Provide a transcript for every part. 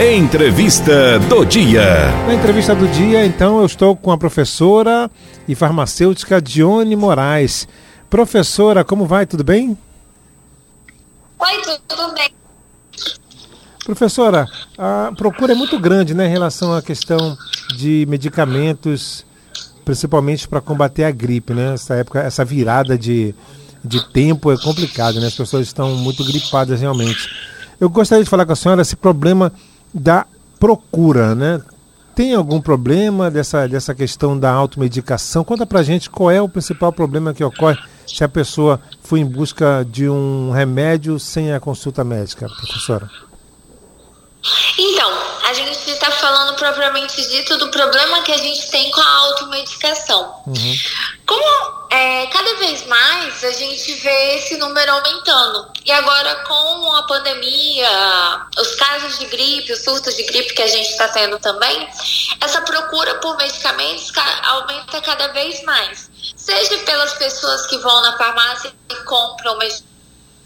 Entrevista do dia. Na entrevista do dia, então, eu estou com a professora e farmacêutica Dione Moraes. Professora, como vai? Tudo bem? Oi, tudo bem. Professora, a procura é muito grande né, em relação à questão de medicamentos, principalmente para combater a gripe, né? Essa época, essa virada de, de tempo é complicado, né? As pessoas estão muito gripadas realmente. Eu gostaria de falar com a senhora esse problema da procura, né? Tem algum problema dessa, dessa questão da automedicação? Conta pra gente qual é o principal problema que ocorre se a pessoa for em busca de um remédio sem a consulta médica, professora. Então, a gente está falando propriamente dito do problema que a gente tem com a automedicação. Uhum. Como é, cada vez mais a gente vê esse número aumentando. E agora, com a pandemia, os casos de gripe, os surtos de gripe que a gente está tendo também, essa procura por medicamentos aumenta cada vez mais. Seja pelas pessoas que vão na farmácia e compram medicamentos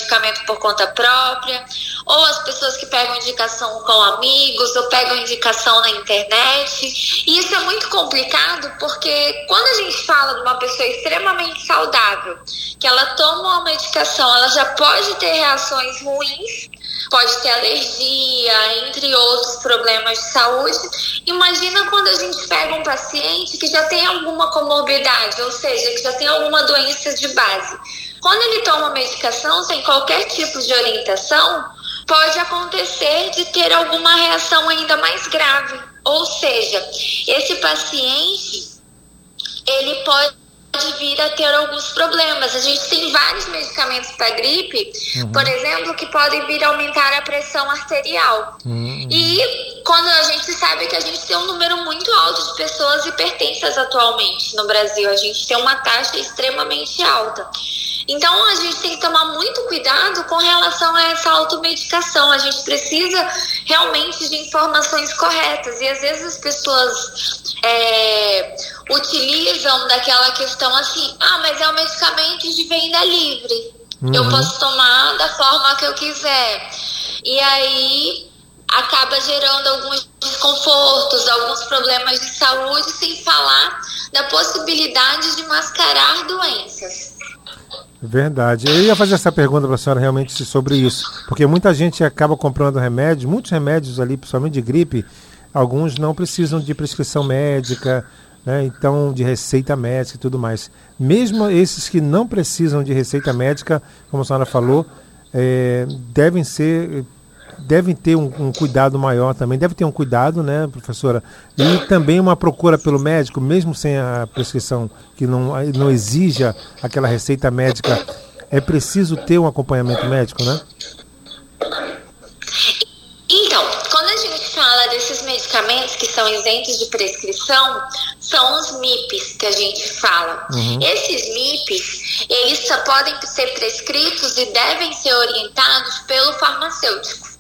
medicamento por conta própria, ou as pessoas que pegam indicação com amigos, ou pegam indicação na internet. E isso é muito complicado porque quando a gente fala de uma pessoa extremamente saudável, que ela toma uma medicação, ela já pode ter reações ruins, pode ter alergia, entre outros problemas de saúde. Imagina quando a gente pega um paciente que já tem alguma comorbidade, ou seja, que já tem alguma doença de base quando ele toma medicação sem qualquer tipo de orientação, pode acontecer de ter alguma reação ainda mais grave. Ou seja, esse paciente ele pode vir a ter alguns problemas. A gente tem vários medicamentos para gripe, uhum. por exemplo, que podem vir a aumentar a pressão arterial. Uhum. E quando a gente sabe que a gente tem um número muito alto de pessoas hipertensas atualmente no Brasil, a gente tem uma taxa extremamente alta. Então a gente tem que tomar muito cuidado com relação a essa automedicação. A gente precisa realmente de informações corretas. E às vezes as pessoas é, utilizam daquela questão assim: ah, mas é um medicamento de venda livre. Uhum. Eu posso tomar da forma que eu quiser. E aí acaba gerando alguns desconfortos, alguns problemas de saúde, sem falar da possibilidade de mascarar doenças. Verdade. Eu ia fazer essa pergunta para a senhora realmente sobre isso, porque muita gente acaba comprando remédios, muitos remédios ali, principalmente de gripe, alguns não precisam de prescrição médica, né? então de receita médica e tudo mais. Mesmo esses que não precisam de receita médica, como a senhora falou, é, devem ser devem ter um, um, cuidado maior também, deve ter um cuidado, né, professora? E também uma procura pelo médico, mesmo sem a prescrição que não, não exija aquela receita médica, é preciso ter um acompanhamento médico, né? Então, quando a gente fala desses medicamentos que são isentos de prescrição, são os MIPs que a gente fala. Uhum. Esses MIPs, eles só podem ser prescritos e devem ser orientados pelo farmacêutico.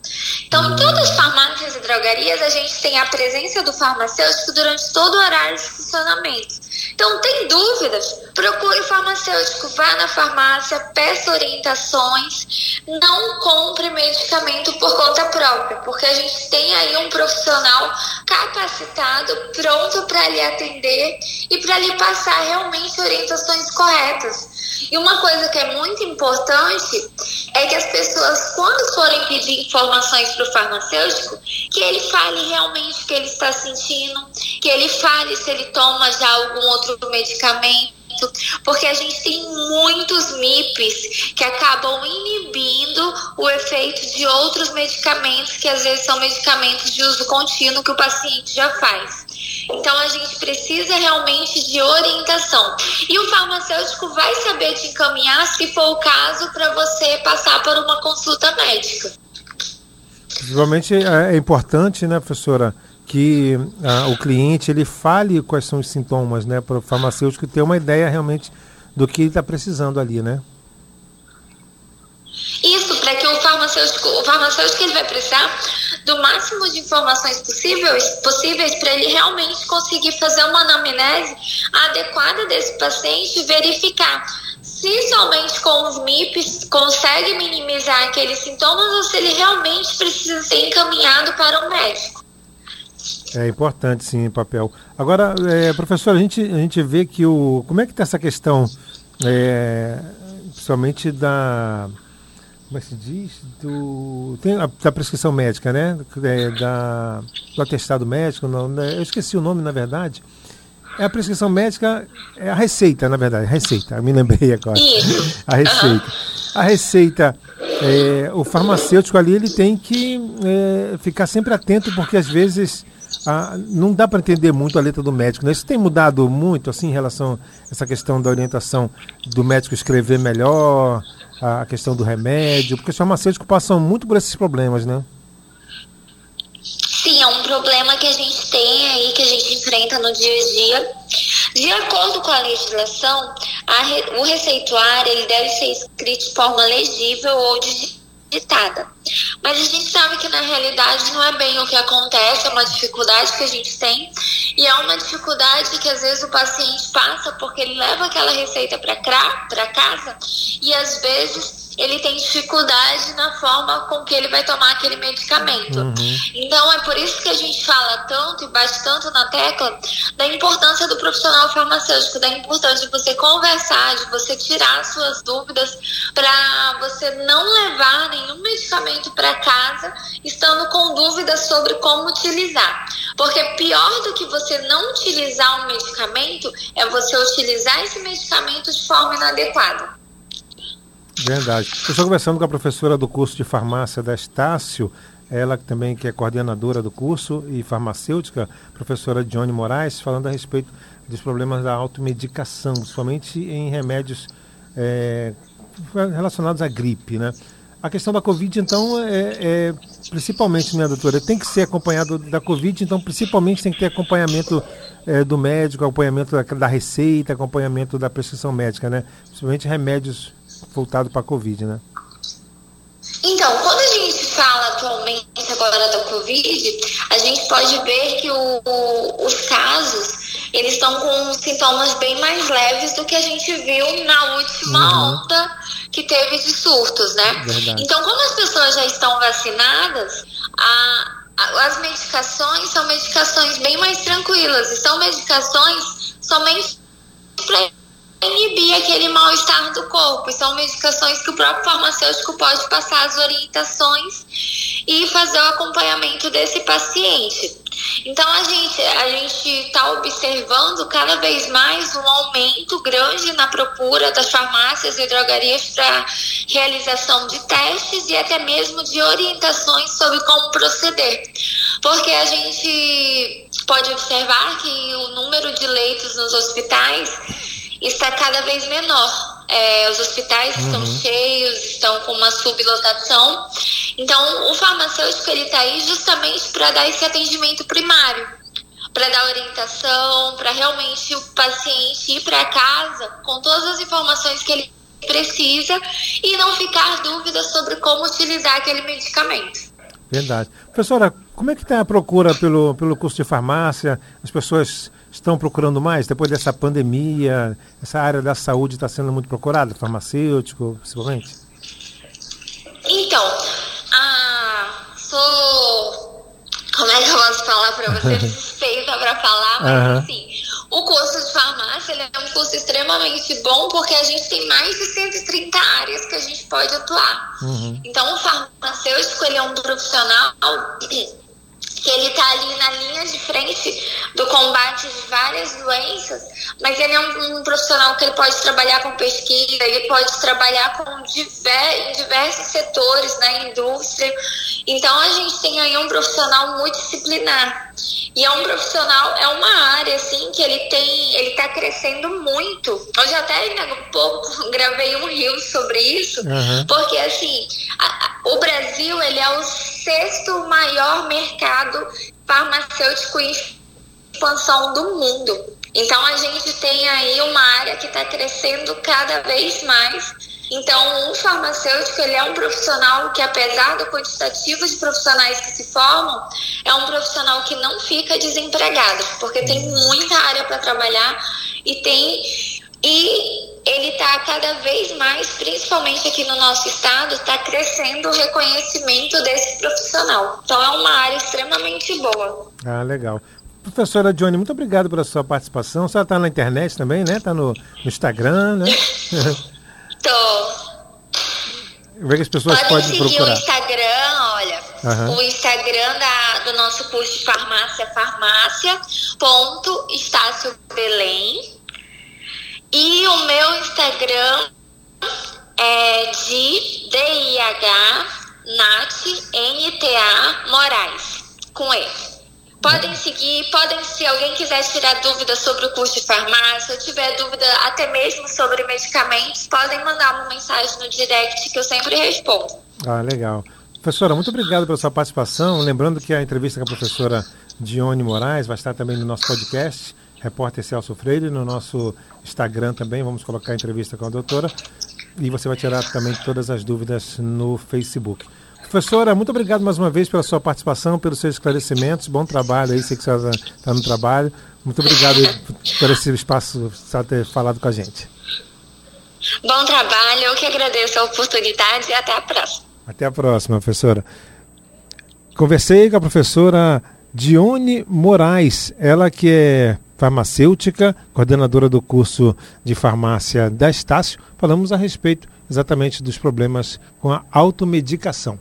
Então, em todas as farmácias e drogarias, a gente tem a presença do farmacêutico durante todo o horário de funcionamento. Então, tem dúvidas? Procure o farmacêutico, vá na farmácia, peça orientações, não compre medicamento por conta própria, porque a gente tem aí um profissional capacitado, pronto para lhe atender e para lhe passar realmente orientações corretas. E uma coisa que é muito importante é que as pessoas, quando forem pedir informações para o farmacêutico, que ele fale realmente o que ele está sentindo, que ele fale se ele toma já algum outro medicamento porque a gente tem muitos MIPs que acabam inibindo o efeito de outros medicamentos que às vezes são medicamentos de uso contínuo que o paciente já faz. Então a gente precisa realmente de orientação. E o farmacêutico vai saber te encaminhar, se for o caso, para você passar por uma consulta médica. Principalmente é, é importante, né, professora, que ah, o cliente ele fale quais são os sintomas, né, para o farmacêutico ter uma ideia realmente do que ele está precisando ali, né? Isso, para que o farmacêutico, o farmacêutico ele vai precisar do máximo de informações possíveis, possíveis para ele realmente conseguir fazer uma anamnese adequada desse paciente e verificar se somente com os MIPs consegue minimizar aqueles sintomas ou se ele realmente precisa ser encaminhado para um médico. É importante, sim, papel. Agora, é, professor, a gente, a gente vê que o. Como é que está essa questão, é, principalmente da. Como é que se diz? Do, tem a, da prescrição médica, né? É, da, do atestado médico, não, né? eu esqueci o nome, na verdade. É a prescrição médica, é a receita, na verdade, a receita, eu me lembrei agora. Isso. A receita. A receita, é, o farmacêutico ali, ele tem que é, ficar sempre atento, porque às vezes ah, não dá para entender muito a letra do médico. Né? Isso tem mudado muito assim em relação a essa questão da orientação do médico escrever melhor, a questão do remédio, porque os farmacêuticos passam muito por esses problemas, né? Sim, é um problema que a gente tem aí, que a gente enfrenta no dia a dia. De acordo com a legislação, a, o receituário ele deve ser escrito de forma legível ou digitada. Mas a gente sabe que na realidade não é bem o que acontece, é uma dificuldade que a gente tem. E é uma dificuldade que às vezes o paciente passa porque ele leva aquela receita para casa e às vezes ele tem dificuldade na forma com que ele vai tomar aquele medicamento. Uhum. Então é por isso que a gente fala tanto e bate tanto na tecla da importância do profissional farmacêutico, da importância de você conversar, de você tirar suas dúvidas para você não levar nenhum medicamento para casa estando com dúvidas sobre como utilizar. Porque pior do que você não utilizar um medicamento é você utilizar esse medicamento de forma inadequada. Verdade. Eu estou conversando com a professora do curso de farmácia da Estácio, ela também que é coordenadora do curso e farmacêutica, professora Johnny Moraes, falando a respeito dos problemas da automedicação, principalmente em remédios é, relacionados à gripe, né? A questão da Covid, então, é, é, principalmente, minha doutora, tem que ser acompanhado da Covid, então, principalmente tem que ter acompanhamento é, do médico, acompanhamento da, da, receita, acompanhamento da prescrição médica, né? Principalmente remédios voltado para a Covid, né? Então, quando a gente fala atualmente agora da Covid, a gente pode ver que o, o, os casos eles estão com sintomas bem mais leves do que a gente viu na última uhum. onda que teve de surtos, né? Verdade. Então, como as pessoas já estão vacinadas, a, a, as medicações são medicações bem mais tranquilas e são medicações somente inibir aquele mal-estar do corpo. São medicações que o próprio farmacêutico pode passar as orientações e fazer o acompanhamento desse paciente. Então a gente a gente está observando cada vez mais um aumento grande na procura das farmácias e drogarias para realização de testes e até mesmo de orientações sobre como proceder, porque a gente pode observar que o número de leitos nos hospitais está cada vez menor. É, os hospitais uhum. estão cheios, estão com uma sublotação. Então, o farmacêutico ele está aí justamente para dar esse atendimento primário, para dar orientação, para realmente o paciente ir para casa com todas as informações que ele precisa e não ficar dúvidas sobre como utilizar aquele medicamento. Verdade. Professora, como é que está a procura pelo, pelo curso de farmácia? As pessoas estão procurando mais depois dessa pandemia? Essa área da saúde está sendo muito procurada, farmacêutico, principalmente? Então, ah, sou. Como é que eu posso falar para você? Suspeita para falar, mas uhum. assim, o curso de farmácia é um curso extremamente bom porque a gente tem mais de 130 áreas que a gente pode atuar. Uhum. Então, o farmacêutico ele é um profissional que ele está ali na linha de frente do combate de várias doenças, mas ele é um, um, profissional que ele pode trabalhar com pesquisa, ele pode trabalhar com diver, em diversos setores na né, indústria. Então a gente tem aí um profissional multidisciplinar. E é um profissional, é uma área assim que ele tem, ele está crescendo muito. Hoje até né, um pouco gravei um rio sobre isso, uhum. porque assim, a, a, o Brasil ele é o sexto maior mercado farmacêutico em expansão do mundo. Então a gente tem aí uma área que está crescendo cada vez mais. Então, um farmacêutico ele é um profissional que, apesar do quantitativo de profissionais que se formam, é um profissional que não fica desempregado, porque tem muita área para trabalhar e tem e ele está cada vez mais, principalmente aqui no nosso estado, está crescendo o reconhecimento desse profissional. Então é uma área extremamente boa. Ah, legal. Professora Johnny, muito obrigado pela sua participação. A senhora está na internet também, né? Está no, no, Instagram, né? Tô. Vê que as pessoas podem, podem seguir procurar. o Instagram, olha. Uhum. O Instagram da, do nosso curso de farmácia, farmácia, ponto, Estácio Belém. E o meu Instagram é de DIH Nat NTA Moraes, com E. Podem seguir, podem, se alguém quiser tirar dúvidas sobre o curso de farmácia, ou tiver dúvida até mesmo sobre medicamentos, podem mandar uma mensagem no direct que eu sempre respondo. Ah, legal. Professora, muito obrigado pela sua participação. Lembrando que a entrevista com a professora Dione Moraes vai estar também no nosso podcast, repórter Celso Freire, no nosso Instagram também. Vamos colocar a entrevista com a doutora. E você vai tirar também todas as dúvidas no Facebook. Professora, muito obrigado mais uma vez pela sua participação, pelos seus esclarecimentos. Bom trabalho aí, sei que você está no trabalho. Muito obrigado por esse espaço, por ter falado com a gente. Bom trabalho, eu que agradeço a oportunidade e até a próxima. Até a próxima, professora. Conversei com a professora Dione Moraes, ela que é farmacêutica, coordenadora do curso de farmácia da Estácio. Falamos a respeito exatamente dos problemas com a automedicação.